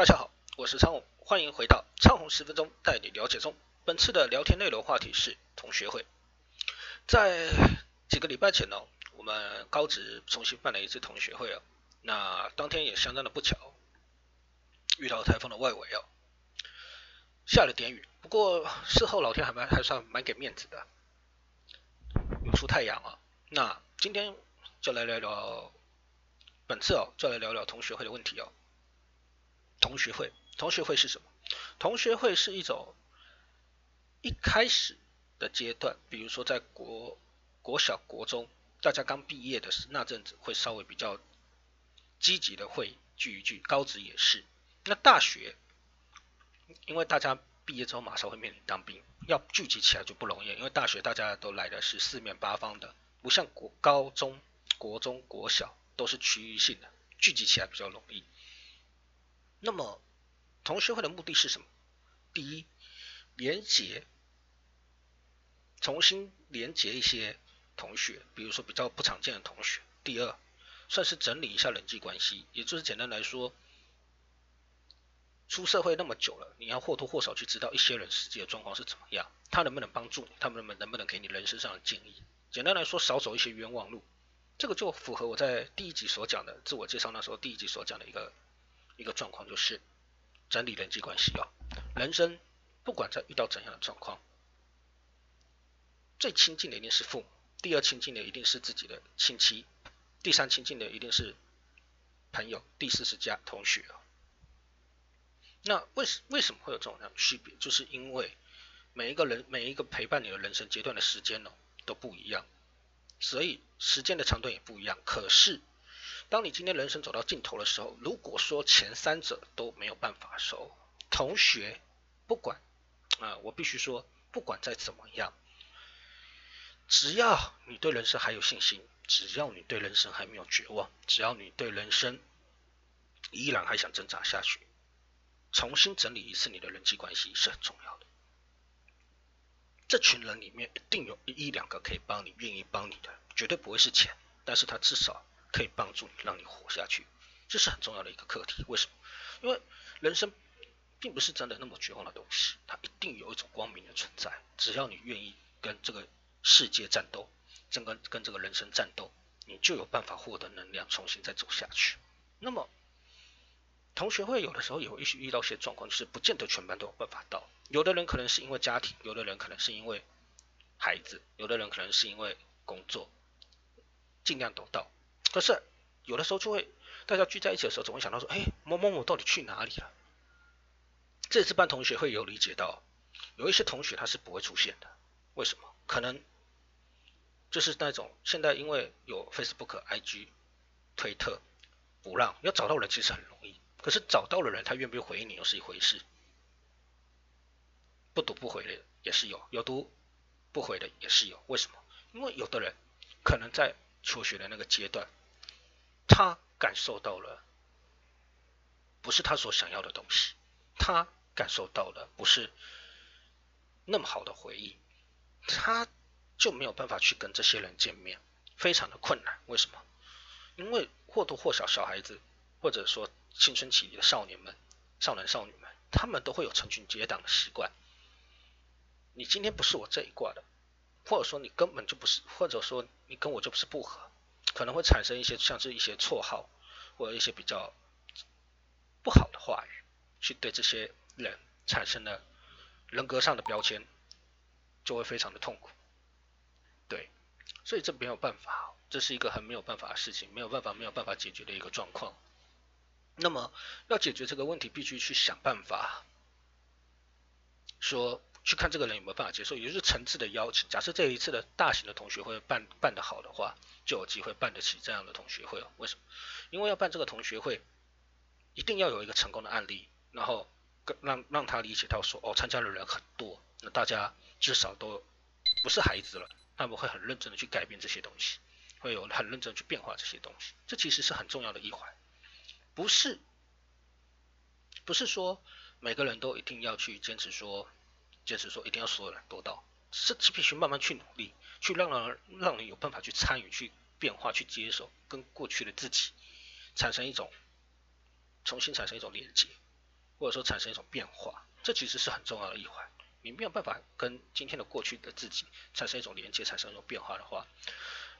大家好，我是昌宏，欢迎回到昌宏十分钟带你了解中。本次的聊天内容话题是同学会。在几个礼拜前呢，我们高职重新办了一次同学会哦。那当天也相当的不巧，遇到台风的外围哦，下了点雨。不过事后老天还蛮还算蛮给面子的，有出太阳啊。那今天就来聊聊，本次哦就来聊聊同学会的问题哦。同学会，同学会是什么？同学会是一种一开始的阶段，比如说在国国小、国中，大家刚毕业的时那阵子，会稍微比较积极的会聚一聚。高职也是。那大学，因为大家毕业之后马上会面临当兵，要聚集起来就不容易，因为大学大家都来的是四面八方的，不像国高中、国中、国小都是区域性的，聚集起来比较容易。那么，同学会的目的是什么？第一，连接，重新连接一些同学，比如说比较不常见的同学。第二，算是整理一下人际关系，也就是简单来说，出社会那么久了，你要或多或少去知道一些人实际的状况是怎么样，他能不能帮助你，他们能不能能不能给你人生上的建议。简单来说，少走一些冤枉路，这个就符合我在第一集所讲的自我介绍那时候第一集所讲的一个。一个状况就是整理人际关系啊，人生不管在遇到怎样的状况，最亲近的一定是父母，第二亲近的一定是自己的亲戚，第三亲近的一定是朋友，第四是家同学啊。那为什为什么会有这种样区别？就是因为每一个人每一个陪伴你的人生阶段的时间呢都不一样，所以时间的长短也不一样。可是当你今天人生走到尽头的时候，如果说前三者都没有办法的时候，同学不管啊，我必须说，不管再怎么样，只要你对人生还有信心，只要你对人生还没有绝望，只要你对人生依然还想挣扎下去，重新整理一次你的人际关系是很重要的。这群人里面一定有一一两个可以帮你、愿意帮你的，绝对不会是钱，但是他至少。可以帮助你，让你活下去，这是很重要的一个课题。为什么？因为人生并不是真的那么绝望的东西，它一定有一种光明的存在。只要你愿意跟这个世界战斗，跟跟跟这个人生战斗，你就有办法获得能量，重新再走下去。那么，同学会有的时候也会遇到一些状况，就是不见得全班都有办法到。有的人可能是因为家庭，有的人可能是因为孩子，有的人可能是因为工作，尽量都到。可是有的时候就会大家聚在一起的时候，总会想到说，哎，某某某到底去哪里了？这次班同学会有理解到，有一些同学他是不会出现的。为什么？可能就是那种现在因为有 Facebook、IG、推特不让，要找到人其实很容易。可是找到了人，他愿不愿意回应你又是一回事。不读不回的也是有，有读不回的也是有。为什么？因为有的人可能在求学的那个阶段。他感受到了不是他所想要的东西，他感受到了不是那么好的回忆，他就没有办法去跟这些人见面，非常的困难。为什么？因为或多或少小孩子或者说青春期里的少年们、少男少女们，他们都会有成群结党的习惯。你今天不是我这一挂的，或者说你根本就不是，或者说你跟我就不是不合。可能会产生一些像是一些绰号或者一些比较不好的话语，去对这些人产生了人格上的标签，就会非常的痛苦。对，所以这没有办法，这是一个很没有办法的事情，没有办法没有办法解决的一个状况。那么要解决这个问题，必须去想办法，说。去看这个人有没有办法接受，也就是层次的邀请。假设这一次的大型的同学会办办得好的话，就有机会办得起这样的同学会。为什么？因为要办这个同学会，一定要有一个成功的案例，然后让让他理解到说，哦，参加的人很多，那大家至少都不是孩子了，他们会很认真的去改变这些东西，会有很认真去变化这些东西。这其实是很重要的一环，不是不是说每个人都一定要去坚持说。就是说，一定要所有人都到，是必须慢慢去努力，去让让让你有办法去参与、去变化、去接受，跟过去的自己产生一种重新产生一种连接。或者说产生一种变化，这其实是很重要的一环。你没有办法跟今天的过去的自己产生一种连接，产生一种变化的话，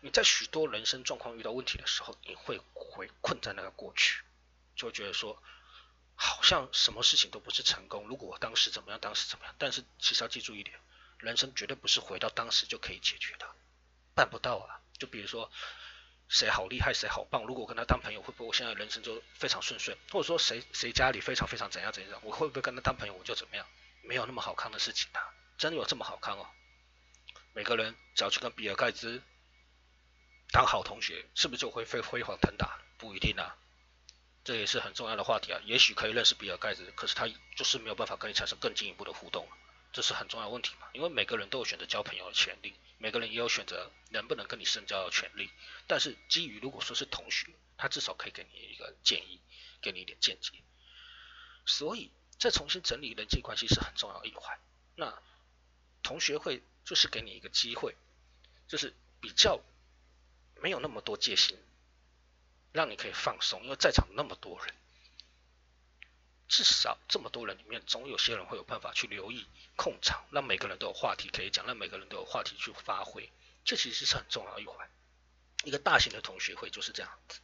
你在许多人生状况遇到问题的时候，你会会困在那个过去，就会觉得说，好像什么事情都不是成功。如果我当时怎么样，当时怎么样？但是其实要记住一点，人生绝对不是回到当时就可以解决的，办不到啊。就比如说谁好厉害，谁好棒，如果我跟他当朋友，会不会我现在人生就非常顺遂？或者说谁谁家里非常非常怎样怎样，我会不会跟他当朋友我就怎么样？没有那么好看的事情的，真的有这么好看哦？每个人只要去跟比尔盖茨当好同学，是不是就会飞辉煌腾达？不一定啊，这也是很重要的话题啊。也许可以认识比尔盖茨，可是他就是没有办法跟你产生更进一步的互动，这是很重要的问题嘛。因为每个人都有选择交朋友的权利，每个人也有选择能不能跟你深交的权利。但是基于如果说是同学，他至少可以给你一个建议，给你一点见解。所以。再重新整理人际关系是很重要的一环。那同学会就是给你一个机会，就是比较没有那么多戒心，让你可以放松。因为在场那么多人，至少这么多人里面，总有些人会有办法去留意控场，让每个人都有话题可以讲，让每个人都有话题去发挥。这其实是很重要一环。一个大型的同学会就是这样子。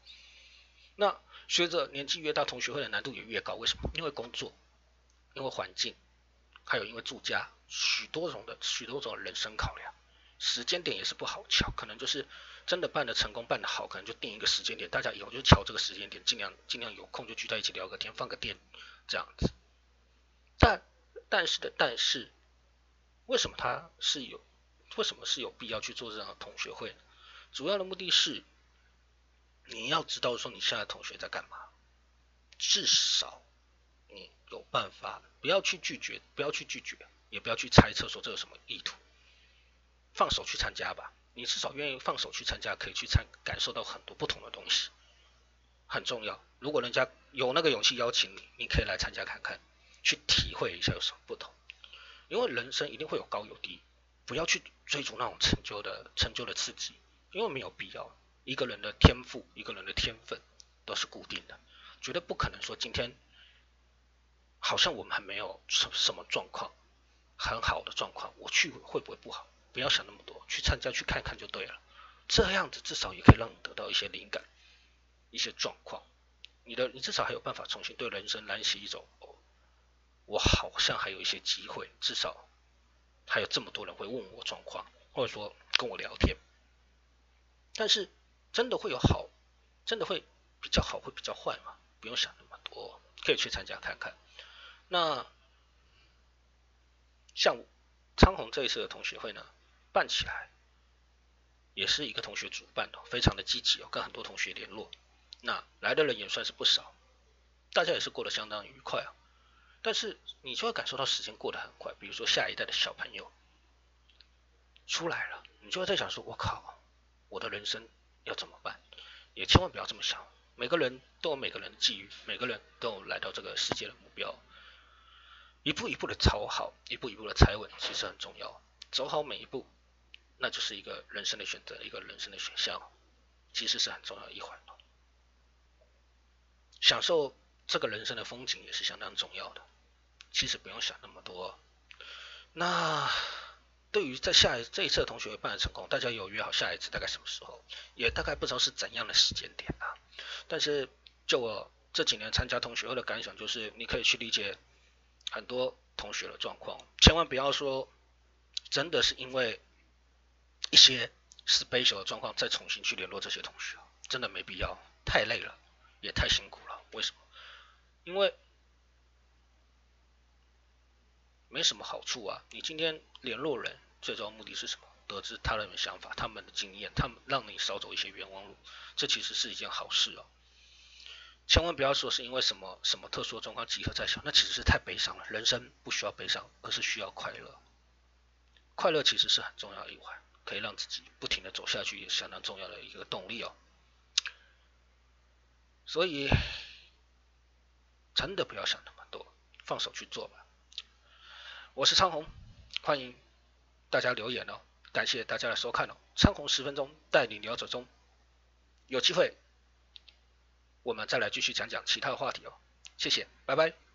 那随着年纪越大，同学会的难度也越高。为什么？因为工作。因为环境，还有因为住家，许多种的许多种人生考量，时间点也是不好敲，可能就是真的办的成功办的好，可能就定一个时间点，大家以后就瞧这个时间点，尽量尽量有空就聚在一起聊个天，放个电这样子。但但是的但是，为什么他是有为什么是有必要去做这样的同学会呢？主要的目的是你要知道说你现在同学在干嘛，至少。你有办法，不要去拒绝，不要去拒绝，也不要去猜测说这有什么意图，放手去参加吧。你至少愿意放手去参加，可以去参感受到很多不同的东西，很重要。如果人家有那个勇气邀请你，你可以来参加看看，去体会一下有什么不同。因为人生一定会有高有低，不要去追逐那种成就的成就的刺激，因为没有必要。一个人的天赋，一个人的天分都是固定的，绝对不可能说今天。好像我们还没有什什么状况，很好的状况，我去会不会不好？不要想那么多，去参加去看看就对了。这样子至少也可以让你得到一些灵感，一些状况。你的你至少还有办法重新对人生燃起一种，我好像还有一些机会，至少还有这么多人会问我状况，或者说跟我聊天。但是真的会有好，真的会比较好，会比较坏吗？不用想那么多，可以去参加看看。那像昌宏这一次的同学会呢，办起来也是一个同学主办的，非常的积极哦，跟很多同学联络。那来的人也算是不少，大家也是过得相当愉快啊。但是你就会感受到时间过得很快，比如说下一代的小朋友出来了，你就会在想说，我靠，我的人生要怎么办？也千万不要这么想，每个人都有每个人的际遇，每个人都有来到这个世界的目标。一步一步的走好，一步一步的踩稳，其实很重要。走好每一步，那就是一个人生的选择，一个人生的选项，其实是很重要一环。享受这个人生的风景也是相当重要的。其实不用想那么多。那对于在下一这一次的同学会办的成功，大家有约好下一次大概什么时候？也大概不知道是怎样的时间点啊。但是就我这几年参加同学会的感想，就是你可以去理解。很多同学的状况，千万不要说真的是因为一些 special 的状况再重新去联络这些同学，真的没必要，太累了，也太辛苦了。为什么？因为没什么好处啊。你今天联络人，最终目的是什么？得知他人的想法、他们的经验，他们让你少走一些冤枉路，这其实是一件好事哦。千万不要说是因为什么什么特殊的状况集合在想，那其实是太悲伤了。人生不需要悲伤，而是需要快乐。快乐其实是很重要的一环，可以让自己不停的走下去，也相当重要的一个动力哦。所以真的不要想那么多，放手去做吧。我是昌红，欢迎大家留言哦，感谢大家的收看哦。昌红十分钟带你聊走中，有机会。我们再来继续讲讲其他的话题哦，谢谢，拜拜。